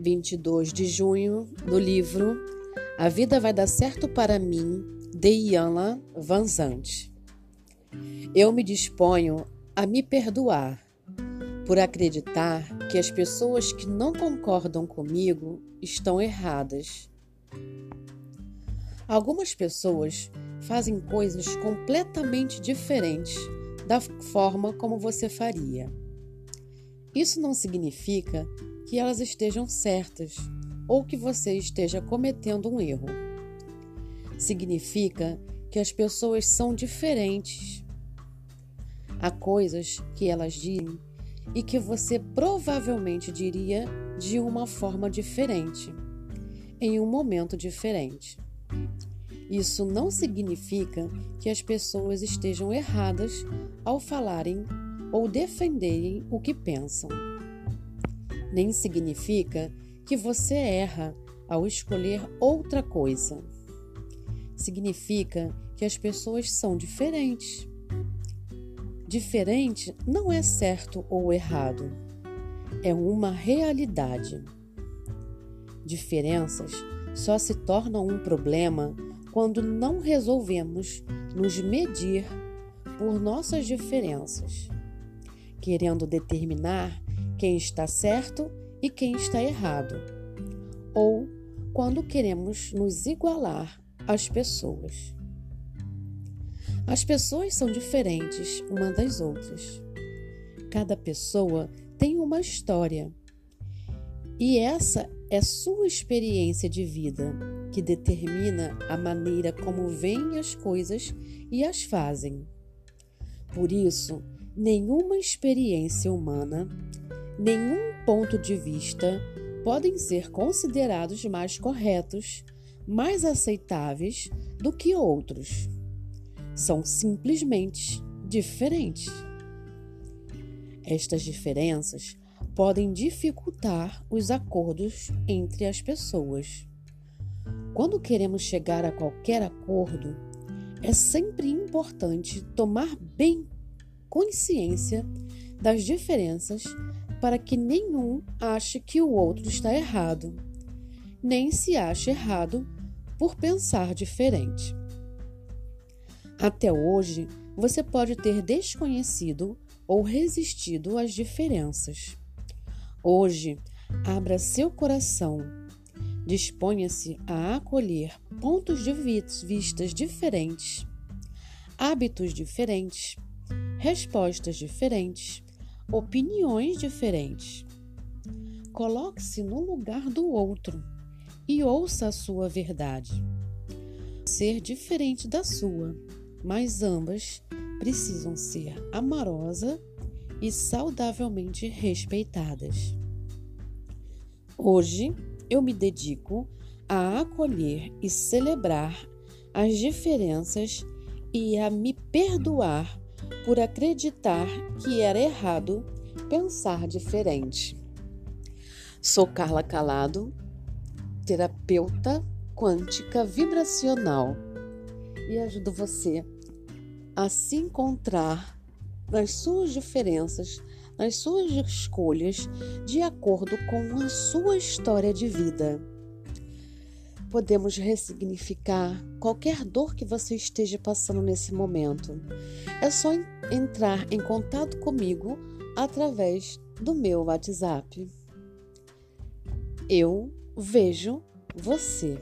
22 de junho, do livro A Vida Vai Dar Certo para Mim, de Iana Vanzante. Eu me disponho a me perdoar por acreditar que as pessoas que não concordam comigo estão erradas. Algumas pessoas fazem coisas completamente diferentes da forma como você faria. Isso não significa que elas estejam certas ou que você esteja cometendo um erro. Significa que as pessoas são diferentes. Há coisas que elas dizem e que você provavelmente diria de uma forma diferente, em um momento diferente. Isso não significa que as pessoas estejam erradas ao falarem ou defenderem o que pensam. Nem significa que você erra ao escolher outra coisa. Significa que as pessoas são diferentes. Diferente não é certo ou errado, é uma realidade. Diferenças só se tornam um problema quando não resolvemos nos medir por nossas diferenças, querendo determinar quem está certo e quem está errado, ou quando queremos nos igualar às pessoas. As pessoas são diferentes uma das outras. Cada pessoa tem uma história. E essa é sua experiência de vida que determina a maneira como veem as coisas e as fazem. Por isso, nenhuma experiência humana, nenhum ponto de vista podem ser considerados mais corretos, mais aceitáveis do que outros. São simplesmente diferentes. Estas diferenças podem dificultar os acordos entre as pessoas. Quando queremos chegar a qualquer acordo, é sempre importante tomar bem consciência das diferenças para que nenhum ache que o outro está errado, nem se ache errado por pensar diferente. Até hoje, você pode ter desconhecido ou resistido às diferenças. Hoje, abra seu coração Disponha-se a acolher pontos de vistas diferentes, hábitos diferentes, respostas diferentes, opiniões diferentes. Coloque-se no lugar do outro e ouça a sua verdade. Ser diferente da sua, mas ambas precisam ser amorosa e saudavelmente respeitadas. Hoje, eu me dedico a acolher e celebrar as diferenças e a me perdoar por acreditar que era errado pensar diferente. Sou Carla Calado, terapeuta quântica vibracional e ajudo você a se encontrar nas suas diferenças nas suas escolhas de acordo com a sua história de vida. Podemos ressignificar qualquer dor que você esteja passando nesse momento. É só entrar em contato comigo através do meu WhatsApp. Eu vejo você.